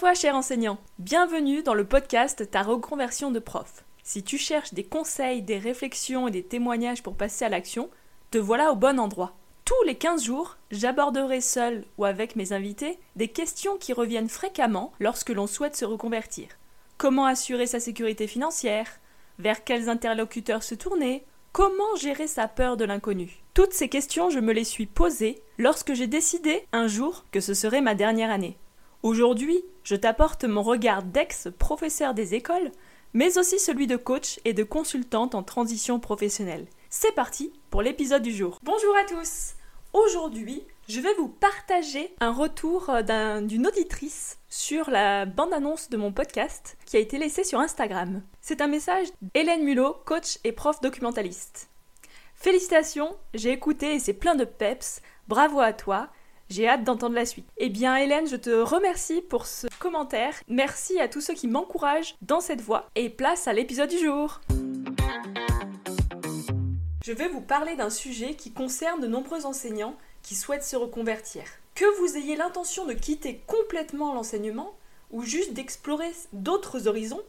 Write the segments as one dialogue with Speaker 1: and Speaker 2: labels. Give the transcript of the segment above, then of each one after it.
Speaker 1: toi, cher enseignant. Bienvenue dans le podcast Ta reconversion de prof. Si tu cherches des conseils, des réflexions et des témoignages pour passer à l'action, te voilà au bon endroit. Tous les 15 jours, j'aborderai seul ou avec mes invités des questions qui reviennent fréquemment lorsque l'on souhaite se reconvertir. Comment assurer sa sécurité financière? Vers quels interlocuteurs se tourner? Comment gérer sa peur de l'inconnu? Toutes ces questions, je me les suis posées lorsque j'ai décidé un jour que ce serait ma dernière année. Aujourd'hui, je t'apporte mon regard d'ex-professeur des écoles, mais aussi celui de coach et de consultante en transition professionnelle. C'est parti pour l'épisode du jour. Bonjour à tous Aujourd'hui, je vais vous partager un retour euh, d'une auditrice sur la bande-annonce de mon podcast qui a été laissée sur Instagram. C'est un message d'Hélène Mulot, coach et prof documentaliste. Félicitations, j'ai écouté et c'est plein de peps. Bravo à toi. J'ai hâte d'entendre la suite. Eh bien Hélène, je te remercie pour ce commentaire. Merci à tous ceux qui m'encouragent dans cette voie. Et place à l'épisode du jour. Je vais vous parler d'un sujet qui concerne de nombreux enseignants qui souhaitent se reconvertir. Que vous ayez l'intention de quitter complètement l'enseignement ou juste d'explorer d'autres horizons,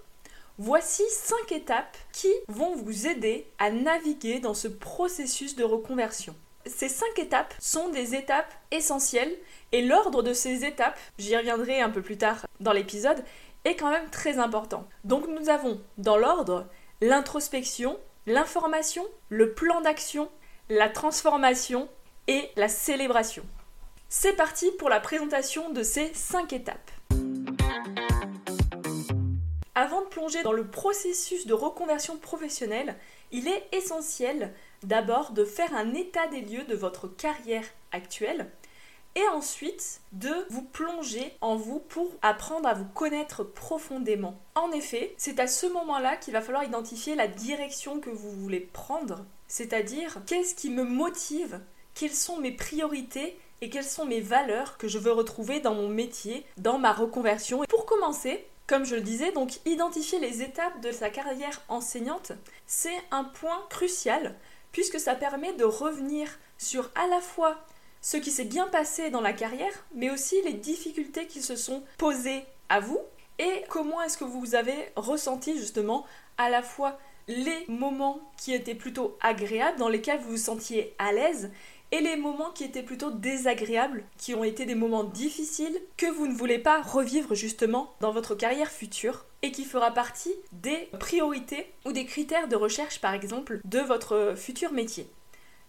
Speaker 1: voici 5 étapes qui vont vous aider à naviguer dans ce processus de reconversion. Ces cinq étapes sont des étapes essentielles et l'ordre de ces étapes, j'y reviendrai un peu plus tard dans l'épisode, est quand même très important. Donc nous avons dans l'ordre l'introspection, l'information, le plan d'action, la transformation et la célébration. C'est parti pour la présentation de ces cinq étapes. Dans le processus de reconversion professionnelle, il est essentiel d'abord de faire un état des lieux de votre carrière actuelle et ensuite de vous plonger en vous pour apprendre à vous connaître profondément. En effet, c'est à ce moment-là qu'il va falloir identifier la direction que vous voulez prendre, c'est-à-dire qu'est-ce qui me motive, quelles sont mes priorités et quelles sont mes valeurs que je veux retrouver dans mon métier, dans ma reconversion. Et pour commencer, comme je le disais, donc identifier les étapes de sa carrière enseignante, c'est un point crucial puisque ça permet de revenir sur à la fois ce qui s'est bien passé dans la carrière, mais aussi les difficultés qui se sont posées à vous et comment est-ce que vous avez ressenti justement à la fois les moments qui étaient plutôt agréables, dans lesquels vous vous sentiez à l'aise, et les moments qui étaient plutôt désagréables, qui ont été des moments difficiles, que vous ne voulez pas revivre justement dans votre carrière future, et qui fera partie des priorités ou des critères de recherche par exemple de votre futur métier.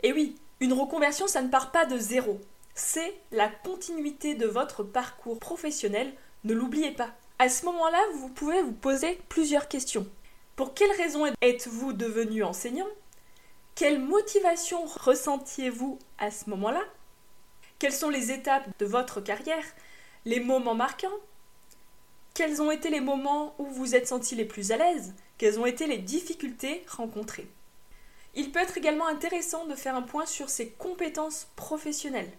Speaker 1: Et oui, une reconversion, ça ne part pas de zéro. C'est la continuité de votre parcours professionnel, ne l'oubliez pas. À ce moment-là, vous pouvez vous poser plusieurs questions. Pour quelles raisons êtes-vous devenu enseignant? Quelle motivation ressentiez-vous à ce moment-là? Quelles sont les étapes de votre carrière? Les moments marquants? Quels ont été les moments où vous êtes senti les plus à l'aise? Quelles ont été les difficultés rencontrées? Il peut être également intéressant de faire un point sur ses compétences professionnelles,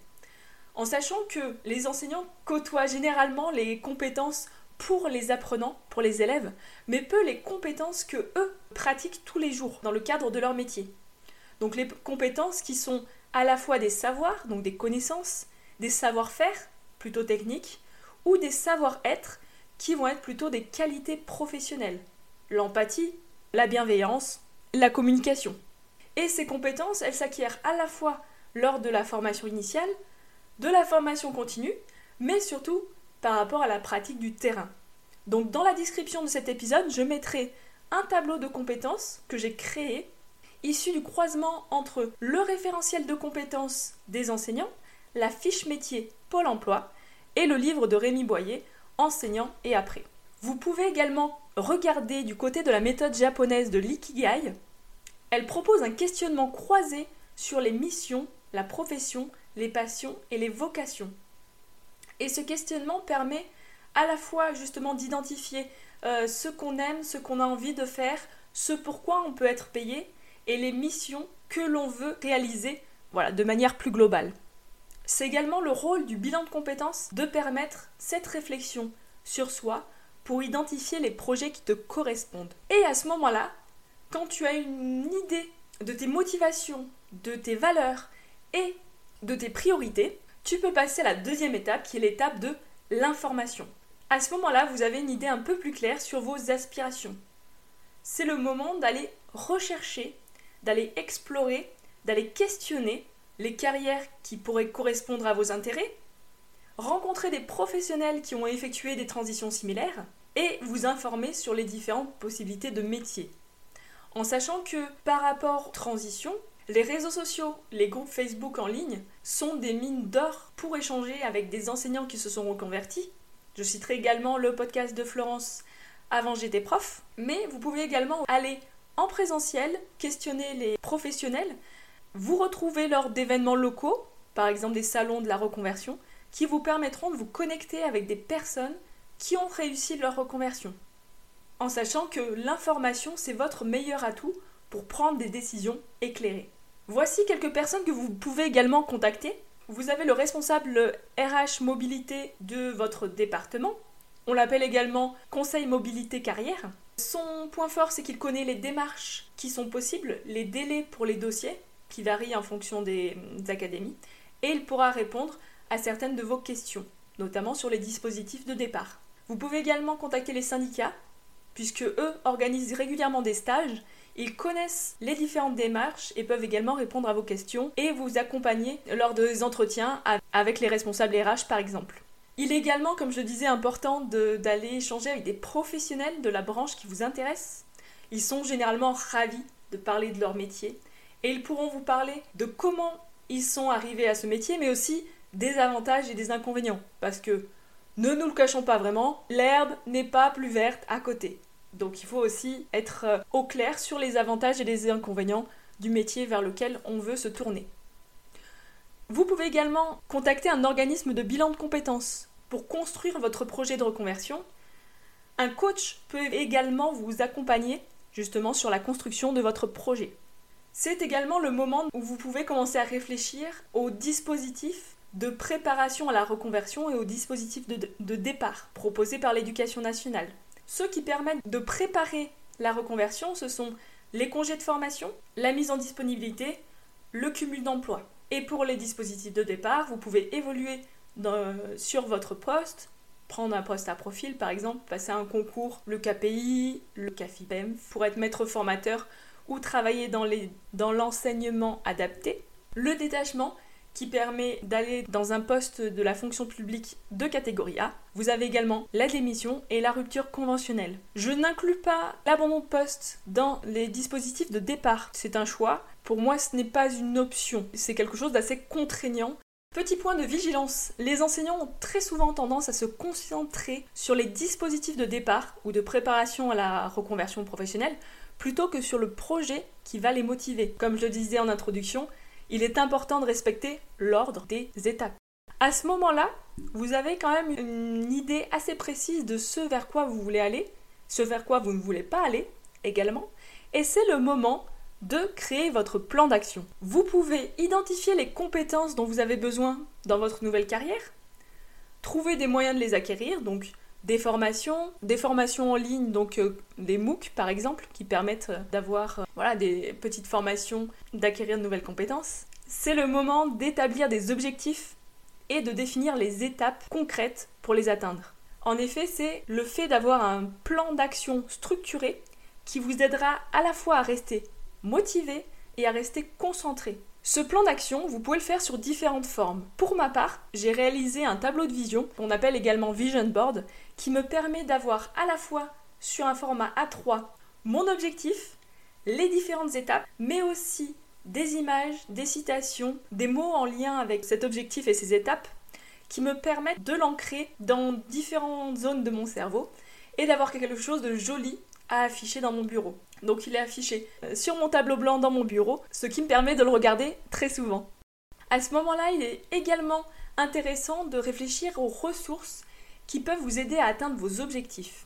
Speaker 1: en sachant que les enseignants côtoient généralement les compétences pour les apprenants, pour les élèves, mais peu les compétences que eux pratiquent tous les jours dans le cadre de leur métier. Donc les compétences qui sont à la fois des savoirs, donc des connaissances, des savoir-faire, plutôt techniques, ou des savoir-être, qui vont être plutôt des qualités professionnelles. L'empathie, la bienveillance, la communication. Et ces compétences, elles s'acquièrent à la fois lors de la formation initiale, de la formation continue, mais surtout par rapport à la pratique du terrain. Donc dans la description de cet épisode, je mettrai un tableau de compétences que j'ai créé issu du croisement entre le référentiel de compétences des enseignants, la fiche métier Pôle emploi et le livre de Rémi Boyer, Enseignant et après. Vous pouvez également regarder du côté de la méthode japonaise de l'ikigai. Elle propose un questionnement croisé sur les missions, la profession, les passions et les vocations. Et ce questionnement permet à la fois justement d'identifier euh, ce qu'on aime, ce qu'on a envie de faire, ce pourquoi on peut être payé, et les missions que l'on veut réaliser voilà, de manière plus globale. C'est également le rôle du bilan de compétences de permettre cette réflexion sur soi pour identifier les projets qui te correspondent. Et à ce moment-là, quand tu as une idée de tes motivations, de tes valeurs et de tes priorités, tu peux passer à la deuxième étape qui est l'étape de l'information. À ce moment-là, vous avez une idée un peu plus claire sur vos aspirations. C'est le moment d'aller rechercher, d'aller explorer, d'aller questionner les carrières qui pourraient correspondre à vos intérêts, rencontrer des professionnels qui ont effectué des transitions similaires et vous informer sur les différentes possibilités de métier. En sachant que par rapport aux transitions, les réseaux sociaux, les groupes Facebook en ligne sont des mines d'or pour échanger avec des enseignants qui se sont reconvertis. Je citerai également le podcast de Florence Avant j'étais prof, mais vous pouvez également aller en présentiel, questionner les professionnels, vous retrouver lors d'événements locaux, par exemple des salons de la reconversion, qui vous permettront de vous connecter avec des personnes qui ont réussi leur reconversion. En sachant que l'information, c'est votre meilleur atout pour prendre des décisions éclairées. Voici quelques personnes que vous pouvez également contacter. Vous avez le responsable RH mobilité de votre département. On l'appelle également conseil mobilité carrière. Son point fort, c'est qu'il connaît les démarches qui sont possibles, les délais pour les dossiers, qui varient en fonction des, académies, et il pourra répondre à certaines de vos questions, notamment sur les dispositifs de départ. Vous pouvez également contacter les syndicats, puisque eux organisent régulièrement des stages, ils connaissent les différentes démarches et peuvent également répondre à vos questions et vous accompagner lors des entretiens avec les responsables RH par exemple. Il est également, comme je disais, important d'aller échanger avec des professionnels de la branche qui vous intéressent. Ils sont généralement ravis de parler de leur métier et ils pourront vous parler de comment ils sont arrivés à ce métier, mais aussi des avantages et des inconvénients. Parce que, ne nous le cachons pas vraiment, l'herbe n'est pas plus verte à côté. Donc il faut aussi être euh, au clair sur les avantages et les inconvénients du métier vers lequel on veut se tourner. Vous pouvez également contacter un organisme de bilan de compétences pour construire votre projet de reconversion. Un coach peut également vous accompagner justement sur la construction de votre projet. C'est également le moment où vous pouvez commencer à réfléchir aux dispositifs de préparation à la reconversion et aux dispositifs de, départ proposés par l'éducation nationale. Ceux qui permettent de préparer la reconversion, ce sont les congés de formation, la mise en disponibilité, le cumul d'emplois. Et pour les dispositifs de départ, vous pouvez évoluer sur votre poste, prendre un poste à profil par exemple, passer un concours, le KPI, le CAFIPEM, pour être maître formateur ou travailler dans l'enseignement adapté. Le détachement, qui permet d'aller dans un poste de la fonction publique de catégorie A. Vous avez également la démission et la rupture conventionnelle. Je n'inclus pas l'abandon de poste dans les dispositifs de départ. C'est un choix. Pour moi, ce n'est pas une option. C'est quelque chose d'assez contraignant. Petit point de vigilance, les enseignants ont très souvent tendance à se concentrer sur les dispositifs de départ ou de préparation à la reconversion professionnelle plutôt que sur le projet qui va les motiver. Comme je le disais en introduction, il est important de respecter l'ordre des étapes. À ce moment-là, vous avez quand même une idée assez précise de ce vers quoi vous voulez aller, ce vers quoi vous ne voulez pas aller également, et c'est le moment de créer votre plan d'action. Vous pouvez identifier les compétences dont vous avez besoin dans votre nouvelle carrière, trouver des moyens de les acquérir, donc des formations, des formations en ligne, donc euh, des MOOC par exemple, qui permettent euh, d'avoir euh, voilà, des petites formations, d'acquérir de nouvelles compétences. C'est le moment d'établir des objectifs et de définir les étapes concrètes pour les atteindre. En effet, c'est le fait d'avoir un plan d'action structuré qui vous aidera à la fois à rester motivé et à rester concentré ce plan d'action, vous pouvez le faire sur différentes formes. Pour ma part, j'ai réalisé un tableau de vision, qu'on appelle également Vision Board, qui me permet d'avoir à la fois sur un format A3 mon objectif, les différentes étapes, mais aussi des images, des citations, des mots en lien avec cet objectif et ces étapes qui me permettent de l'ancrer dans différentes zones de mon cerveau et d'avoir quelque chose de joli à afficher dans mon bureau. Donc il est affiché euh, sur mon tableau blanc dans mon bureau, ce qui me permet de le regarder très souvent. À ce moment-là, il est également intéressant de réfléchir aux ressources qui peuvent vous aider à atteindre vos objectifs.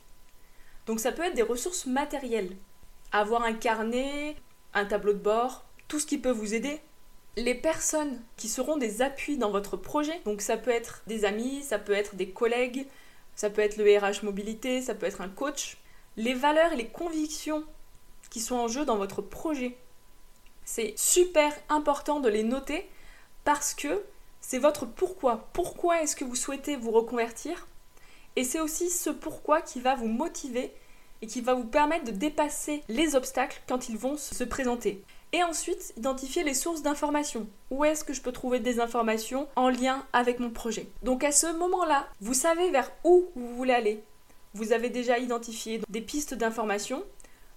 Speaker 1: Donc ça peut être des ressources matérielles. Avoir un carnet, un tableau de bord, tout ce qui peut vous aider. Les personnes qui seront des appuis dans votre projet, donc ça peut être des amis, ça peut être des collègues, ça peut être le RH mobilité, ça peut être un coach. Les valeurs et les convictions qui sont en jeu dans votre projet. C'est super important de les noter parce que c'est votre pourquoi. Pourquoi est-ce que vous souhaitez vous reconvertir? Et c'est aussi ce pourquoi qui va vous motiver et qui va vous permettre de dépasser les obstacles quand ils vont se présenter. Et ensuite, identifier les sources d'informations. Où est-ce que je peux trouver des informations en lien avec mon projet? Donc à ce moment-là, vous savez vers où vous voulez aller. Vous avez déjà identifié des pistes d'informations.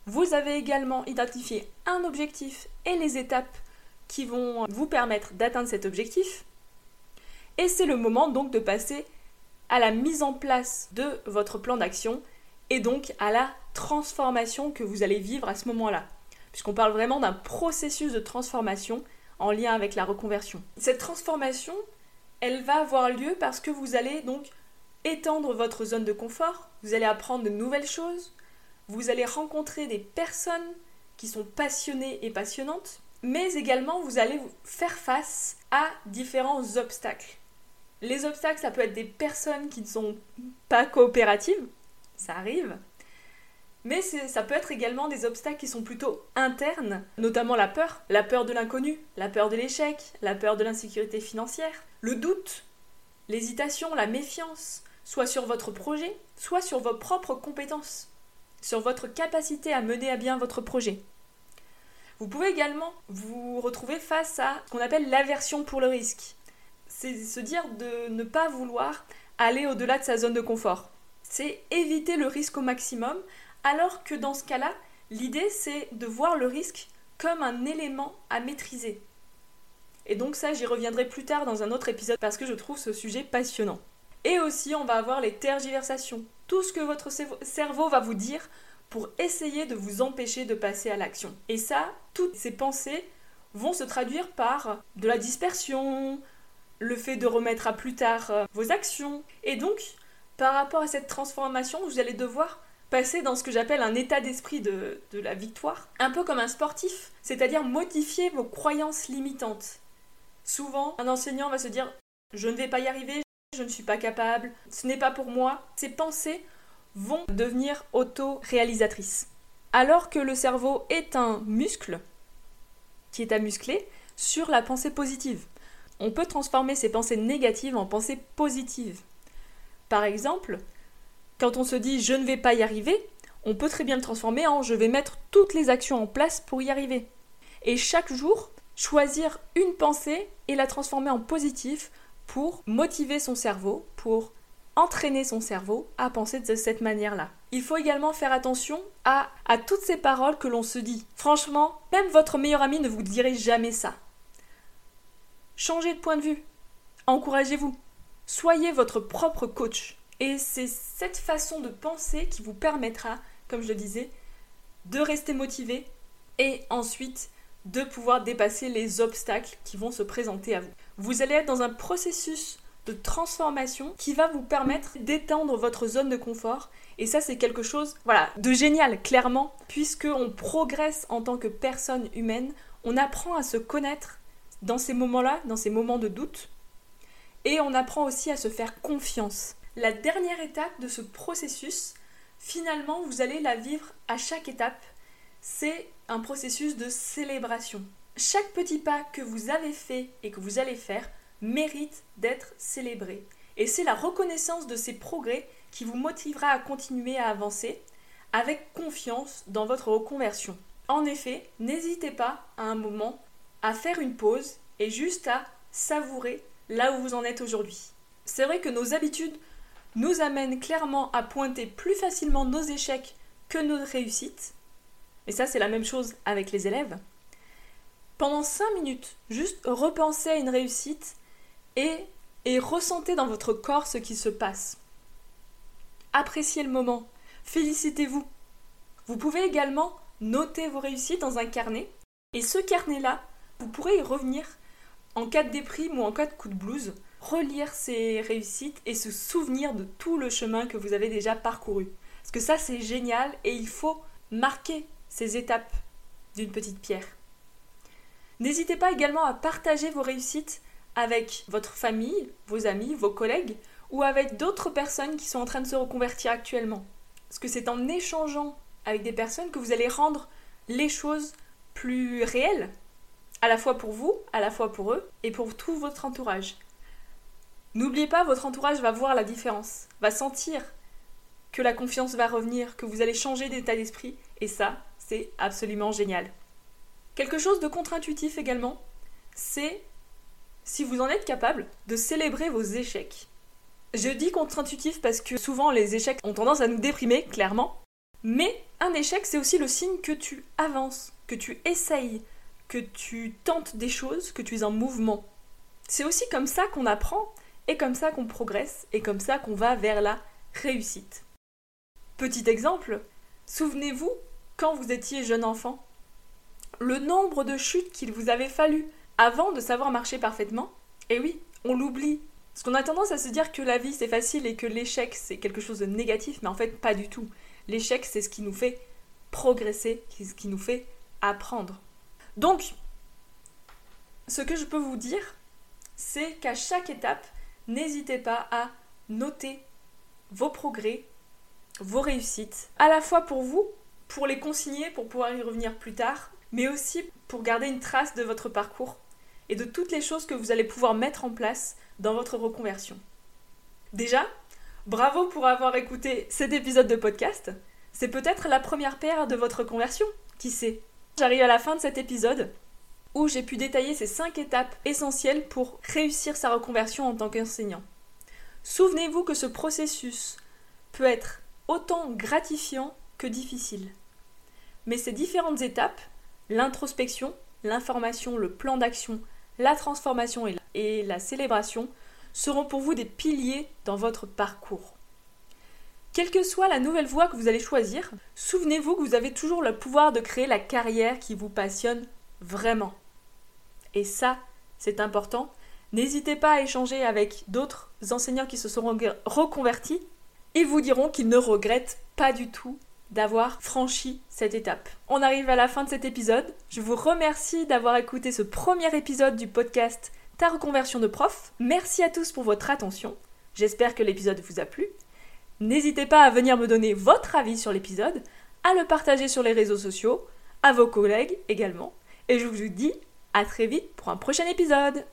Speaker 1: Vous avez également identifié un objectif et les étapes qui vont vous permettre d'atteindre cet objectif. Et c'est le moment donc de passer à la mise en place de votre plan d'action et donc à la transformation que vous allez vivre à ce moment-là puisqu'on parle vraiment d'un processus de transformation en lien avec la reconversion. Cette transformation, elle va avoir lieu parce que vous allez donc étendre votre zone de confort, vous allez apprendre de nouvelles choses, vous allez rencontrer des personnes qui sont passionnées et passionnantes, mais également vous allez faire face à différents obstacles. Les obstacles, ça peut être des personnes qui ne sont pas coopératives, ça arrive, mais ça peut être également des obstacles qui sont plutôt internes, notamment la peur, la peur de l'inconnu, la peur de l'échec, la peur de l'insécurité financière, le doute, l'hésitation, la méfiance, soit sur votre projet, soit sur vos propres compétences, sur votre capacité à mener à bien votre projet. Vous pouvez également vous retrouver face à ce qu'on appelle l'aversion pour le risque. C'est se dire de ne pas vouloir aller au-delà de sa zone de confort. C'est éviter le risque au maximum alors que dans ce cas-là, l'idée c'est de voir le risque comme un élément à maîtriser. Et donc ça, j'y reviendrai plus tard dans un autre épisode parce que je trouve ce sujet passionnant. Et aussi, on va avoir les tergiversations. Tout ce que votre cerveau va vous dire pour essayer de vous empêcher de passer à l'action. Et ça, toutes ces pensées vont se traduire par de la dispersion, le fait de remettre à plus tard euh, vos actions. Et donc, par rapport à cette transformation, vous allez devoir passer dans ce que j'appelle un état d'esprit de, la victoire, un peu comme un sportif, c'est-à-dire modifier vos croyances limitantes. Souvent, un enseignant va se dire je ne vais pas y arriver, je ne suis pas capable, ce n'est pas pour moi. Ces pensées vont devenir auto-réalisatrices. Alors que le cerveau est un muscle qui est à muscler sur la pensée positive. On peut transformer ces pensées négatives en pensées positives. Par exemple, quand on se dit je ne vais pas y arriver, on peut très bien le transformer en je vais mettre toutes les actions en place pour y arriver. Et chaque jour, choisir une pensée et la transformer en positif pour motiver son cerveau, pour entraîner son cerveau à penser de cette manière-là. Il faut également faire attention à, à toutes ces paroles que l'on se dit. Franchement, même votre meilleur ami ne vous dirait jamais ça. Changez de point de vue. Encouragez-vous. Soyez votre propre coach. Et c'est cette façon de penser qui vous permettra, comme je le disais, de rester motivé et ensuite de pouvoir dépasser les obstacles qui vont se présenter à vous. Vous allez être dans un processus de transformation qui va vous permettre d'étendre votre zone de confort et ça c'est quelque chose voilà de génial clairement puisque on progresse en tant que personne humaine, on apprend à se connaître dans ces moments-là, dans ces moments de doute et on apprend aussi à se faire confiance. La dernière étape de ce processus, finalement, vous allez la vivre à chaque étape. C'est un processus de célébration. Chaque petit pas que vous avez fait et que vous allez faire mérite d'être célébré. Et c'est la reconnaissance de ces progrès qui vous motivera à continuer à avancer avec confiance dans votre reconversion. En effet, n'hésitez pas à un moment à faire une pause et juste à savourer là où vous en êtes aujourd'hui. C'est vrai que nos habitudes nous amène clairement à pointer plus facilement nos échecs que nos réussites. Et ça, c'est la même chose avec les élèves. Pendant 5 minutes, juste repensez à une réussite et, et ressentez dans votre corps ce qui se passe. Appréciez le moment. Félicitez-vous. Vous pouvez également noter vos réussites dans un carnet. Et ce carnet-là, vous pourrez y revenir en cas de déprime ou en cas de coup de blues relire ces réussites et se souvenir de tout le chemin que vous avez déjà parcouru. Parce que ça, c'est génial et il faut marquer ces étapes d'une petite pierre. N'hésitez pas également à partager vos réussites avec votre famille, vos amis, vos collègues ou avec d'autres personnes qui sont en train de se reconvertir actuellement. Parce que c'est en échangeant avec des personnes que vous allez rendre les choses plus réelles, à la fois pour vous, à la fois pour eux et pour tout votre entourage. N'oubliez pas, votre entourage va voir la différence, va sentir que la confiance va revenir, que vous allez changer d'état d'esprit, et ça, c'est absolument génial. Quelque chose de contre-intuitif également, c'est si vous en êtes capable de célébrer vos échecs. Je dis contre-intuitif parce que souvent les échecs ont tendance à nous déprimer, clairement. Mais un échec, c'est aussi le signe que tu avances, que tu essayes, que tu tentes des choses, que tu es en mouvement. C'est aussi comme ça qu'on apprend, et comme ça qu'on progresse, et comme ça qu'on va vers la réussite. Petit exemple, souvenez-vous quand vous étiez jeune enfant, le nombre de chutes qu'il vous avait fallu avant de savoir marcher parfaitement. Et oui, on l'oublie parce qu'on a tendance à se dire que la vie c'est facile et que l'échec c'est quelque chose de négatif, mais en fait pas du tout. L'échec c'est ce qui nous fait progresser, ce qui nous fait apprendre. Donc, ce que je peux vous dire, c'est qu'à chaque étape, n'hésitez pas à noter vos progrès, vos réussites, à la fois pour vous, pour les consigner, pour pouvoir y revenir plus tard, mais aussi pour garder une trace de votre parcours et de toutes les choses que vous allez pouvoir mettre en place dans votre reconversion. Déjà, bravo pour avoir écouté cet épisode de podcast. C'est peut-être la première paire de votre conversion, qui sait? J'arrive à la fin de cet épisode où j'ai pu détailler ces 5 étapes essentielles pour réussir sa reconversion en tant qu'enseignant. Souvenez-vous que ce processus peut être autant gratifiant que difficile. Mais ces différentes étapes, l'introspection, l'information, le plan d'action, la transformation et la célébration seront pour vous des piliers dans votre parcours. Quelle que soit la nouvelle voie que vous allez choisir, souvenez-vous que vous avez toujours le pouvoir de créer la carrière qui vous passionne vraiment. Et ça, c'est important. N'hésitez pas à échanger avec d'autres enseignants qui se seront reconvertis. Ils vous diront qu'ils ne regrettent pas du tout d'avoir franchi cette étape. On arrive à la fin de cet épisode. Je vous remercie d'avoir écouté ce premier épisode du podcast Ta reconversion de prof. Merci à tous pour votre attention. J'espère que l'épisode vous a plu. N'hésitez pas à venir me donner votre avis sur l'épisode, à le partager sur les réseaux sociaux, à vos collègues également. Et je vous dis à très vite pour un prochain épisode.